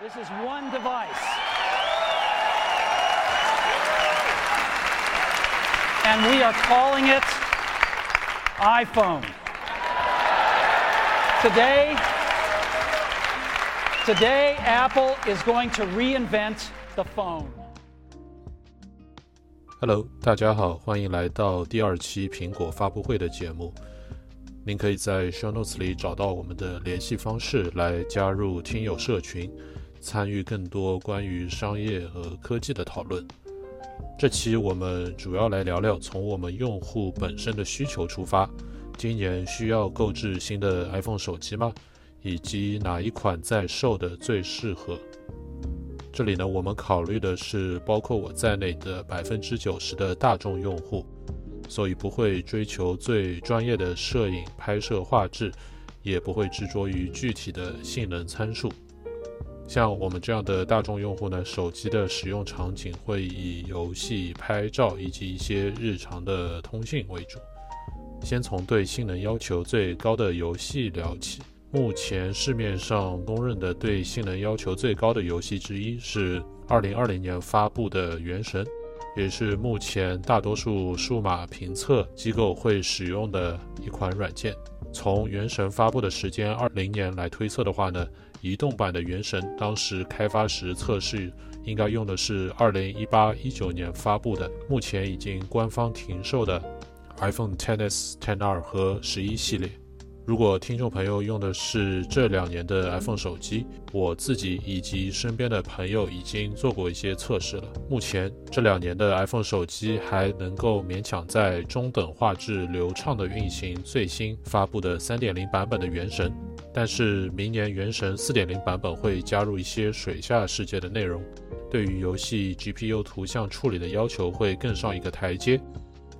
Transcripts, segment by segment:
This is one device. And we are calling it iPhone. Today, today Apple is going to reinvent the phone. Hello，大家好，欢迎来到第二期苹果发布会的节目。您可以在 Show Notes 里找到我们的联系方式，来加入听友社群， 参与更多关于商业和科技的讨论。这期我们主要来聊聊从我们用户本身的需求出发，今年需要购置新的 iPhone 手机吗？以及哪一款在售的最适合？这里呢，我们考虑的是包括我在内的百分之九十的大众用户，所以不会追求最专业的摄影拍摄画质，也不会执着于具体的性能参数。像我们这样的大众用户呢，手机的使用场景会以游戏、拍照以及一些日常的通信为主。先从对性能要求最高的游戏聊起。目前市面上公认的对性能要求最高的游戏之一是2020年发布的《原神》，也是目前大多数数码评测机构会使用的一款软件。从《原神》发布的时间20年来推测的话呢，移动版的《原神》当时开发时测试应该用的是2018-19年发布的，目前已经官方停售的 iPhone XS、XR 和11系列。如果听众朋友用的是这两年的 iPhone 手机，我自己以及身边的朋友已经做过一些测试了。目前这两年的 iPhone 手机还能够勉强在中等画质流畅的运行最新发布的3.0版本的《原神》，但是明年《原神》4.0版本会加入一些水下世界的内容，对于游戏 GPU 图像处理的要求会更上一个台阶。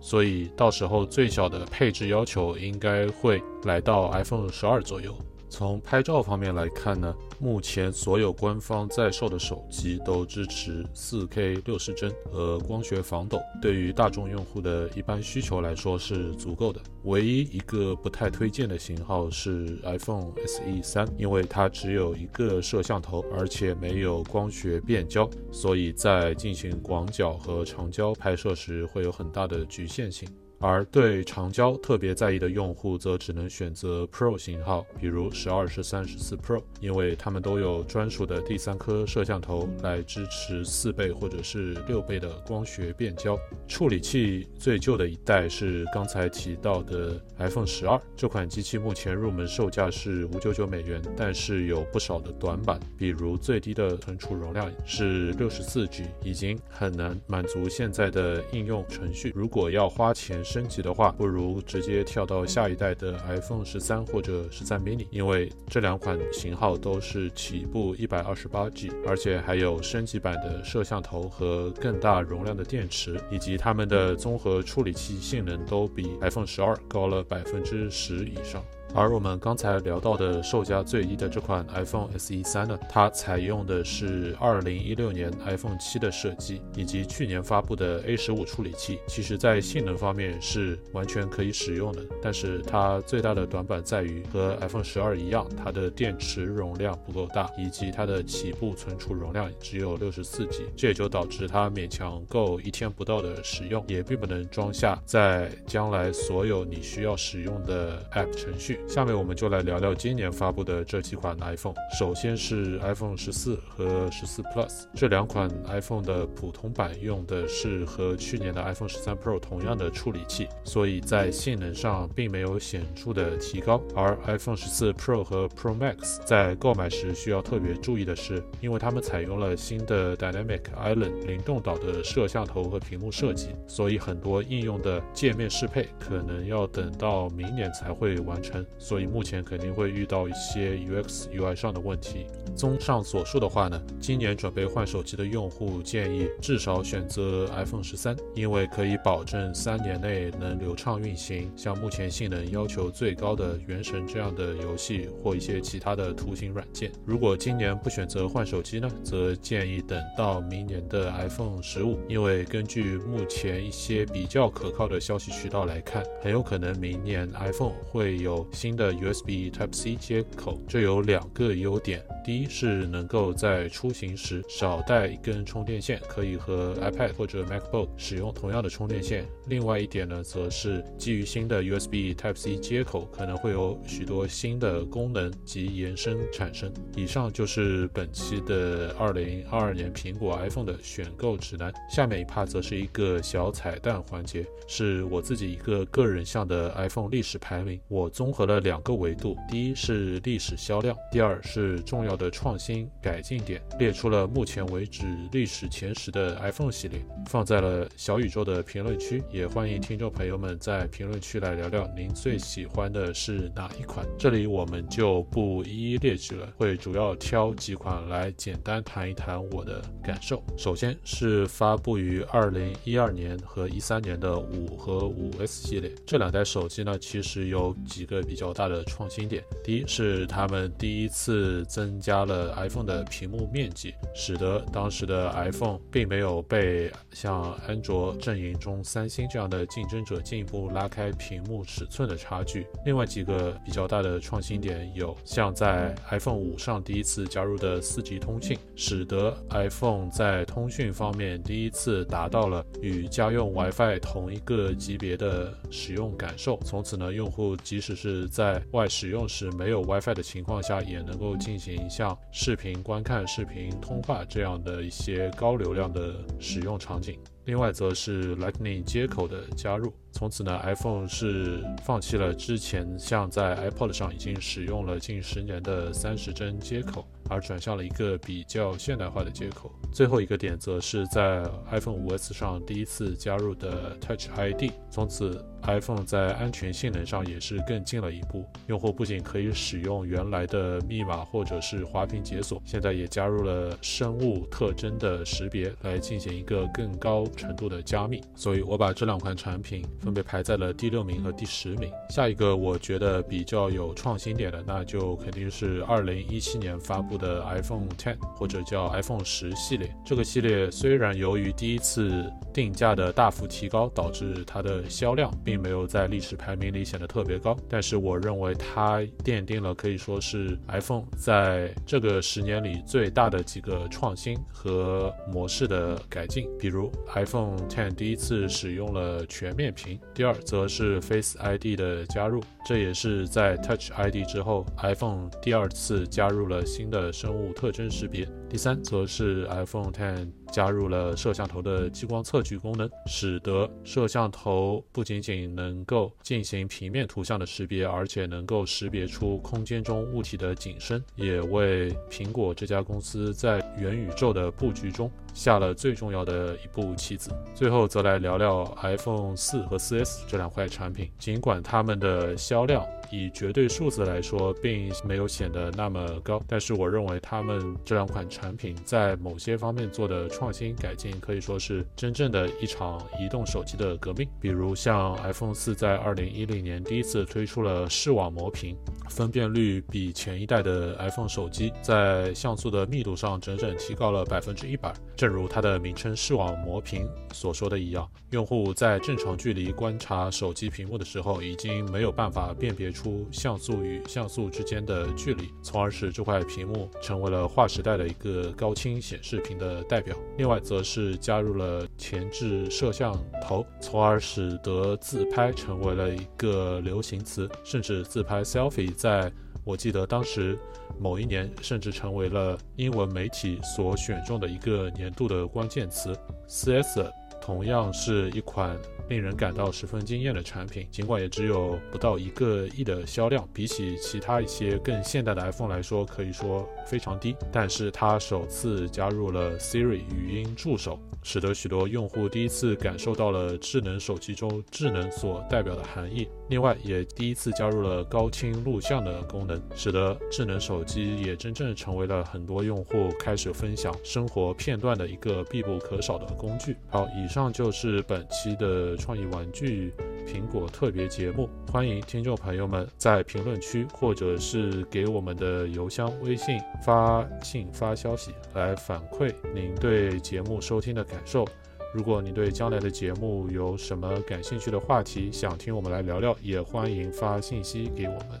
所以到时候最小的配置要求应该会来到 iPhone 十二左右。从拍照方面来看呢，目前所有官方在售的手机都支持 4K 六十帧和光学防抖，对于大众用户的一般需求来说是足够的。唯一一个不太推荐的型号是 iPhone SE 三，因为它只有一个摄像头，而且没有光学变焦，所以在进行广角和长焦拍摄时会有很大的局限性。而对长焦特别在意的用户，则只能选择 Pro 型号，比如十二、十三、十四 Pro，因为它们都有专属的第三颗摄像头来支持四倍或者是六倍的光学变焦。处理器最旧的一代是刚才提到的 iPhone 十二，这款机器目前入门售价是五九九美元，但是有不少的短板，比如最低的存储容量是六十四 G，已经很难满足现在的应用程序。如果要花钱，升级的话，不如直接跳到下一代的 iPhone 十三或者十三 mini，因为这两款型号都是起步一百二十八 G，而且还有升级版的摄像头和更大容量的电池，以及它们的综合处理器性能都比 iPhone 十二高了百分之十以上。而我们刚才聊到的售价最低的这款 iPhone SE 三呢，它采用的是2016年 iPhone 七的设计，以及去年发布的 A 十五处理器。其实，在性能方面是完全可以使用的，但是它最大的短板在于和 iPhone 十二一样，它的电池容量不够大，以及它的起步存储容量只有六十四 G，这也就导致它勉强够一天不到的使用，也并不能装下在将来所有你需要使用的 App 程序。下面我们就来聊聊今年发布的这几款 iPhone。首先是 iPhone 十四和十四 Plus 这两款 iPhone 的普通版用的是和去年的 iPhone 十三 Pro 同样的处理器，所以在性能上并没有显著的提高。而 iPhone 十四 Pro 和 Pro Max 在购买时需要特别注意的是，因为它们采用了新的 Dynamic Island 灵动岛的摄像头和屏幕设计，所以很多应用的界面适配可能要等到明年才会完成。所以目前肯定会遇到一些 UX UI 上的问题。综上所述的话呢，今年准备换手机的用户建议至少选择 iPhone 十三，因为可以保证三年内能流畅运行像目前性能要求最高的《原神》这样的游戏或一些其他的图形软件。如果今年不选择换手机呢，则建议等到明年的 iPhone 十五，因为根据目前一些比较可靠的消息渠道来看，很有可能明年 iPhone 会有。新的 USB Type-C 接口，这有两个优点。第一是能够在出行时少带一根充电线，可以和 iPad 或者 MacBook 使用同样的充电线。另外一点呢，则是基于新的 USB Type-C 接口，可能会有许多新的功能及延伸产生。以上就是本期的2022年苹果 iPhone 的选购指南。下面一 part 则是一个小彩蛋环节，是我自己一个个人项的 iPhone 历史排名。我综合了两个维度，第一是历史销量，第二是重要。的创新改进点，列出了目前为止历史前十的 iPhone 系列，放在了小宇宙的评论区，也欢迎听众朋友们在评论区来聊聊您最喜欢的是哪一款。这里我们就不一一列举了，会主要挑几款来简单谈一谈我的感受。首先是发布于二零一二年和一三年的五和五 S 系列，这两台手机呢，其实有几个比较大的创新点。第一是他们第一次增加。了 iPhone 的屏幕面积，使得当时的 iPhone 并没有被像安卓阵营中三星这样的竞争者进一步拉开屏幕尺寸的差距。另外几个比较大的创新点有，像在 iPhone 五上第一次加入的 4G 通信，使得 iPhone 在通讯方面第一次达到了与家用 WiFi 同一个级别的使用感受。从此呢，用户即使是在外使用时没有 WiFi 的情况下，也能够进行。像视频观看、视频通话这样的一些高流量的使用场景。另外，则是 Lightning 接口的加入。从此呢，iPhone 是放弃了之前像在 iPod 上已经使用了近十年的三十帧接口，而转向了一个比较现代化的接口。最后一个点，则是在 iPhone 5S 上第一次加入的 Touch ID。从此。iPhone 在安全性能上也是更进了一步，用户不仅可以使用原来的密码或者是滑屏解锁，现在也加入了生物特征的识别来进行一个更高程度的加密。所以我把这两款产品分别排在了第六名和第十名。下一个我觉得比较有创新点的，那就肯定是2017年发布的 iPhone X 或者叫 iPhone 十系列。这个系列虽然由于第一次定价的大幅提高，导致它的销量。并没有在历史排名里显得特别高，但是我认为它奠定了可以说是 iPhone 在这个十年里最大的几个创新和模式的改进。比如 iPhone X 第一次使用了全面屏，第二则是 Face ID 的加入，这也是在 Touch ID 之后 iPhone 第二次加入了新的生物特征识别。第三则是 iPhone X 加入了摄像头的激光测距功能，使得摄像头不仅仅能够进行平面图像的识别，而且能够识别出空间中物体的景深，也为苹果这家公司在元宇宙的布局中下了最重要的一步棋子。最后则来聊聊 iPhone 四和 4S 这两块产品，尽管它们的销量。以绝对数字来说，并没有显得那么高，但是我认为它们这两款产品在某些方面做的创新改进，可以说是真正的一场移动手机的革命。比如像 iPhone 四在二零一零年第一次推出了视网膜屏，分辨率比前一代的 iPhone 手机在像素的密度上整整提高了百分之一百。正如它的名称视网膜屏所说的一样，用户在正常距离观察手机屏幕的时候，已经没有办法辨别。出像素与像素之间的距离，从而使这块屏幕成为了划时代的一个个高清显示屏的代表。另外，则是加入了前置摄像头，从而使得自拍成为了一个流行词，甚至自拍 selfie，在我记得当时某一年，甚至成为了英文媒体所选中的一个年度的关键词。4S 同样是一款。令人感到十分惊艳的产品，尽管也只有不到一个亿的销量，比起其他一些更现代的 iPhone 来说，可以说非常低。但是它首次加入了 Siri 语音助手，使得许多用户第一次感受到了智能手机中智能所代表的含义。另外，也第一次加入了高清录像的功能，使得智能手机也真正成为了很多用户开始分享生活片段的一个必不可少的工具。好，以上就是本期的创意玩具苹果特别节目，欢迎听众朋友们在评论区或者是给我们的邮箱、微信发信发消息来反馈您对节目收听的感受。如果你对将来的节目有什么感兴趣的话题，想听我们来聊聊，也欢迎发信息给我们。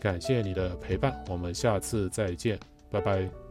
感谢你的陪伴，我们下次再见，拜拜。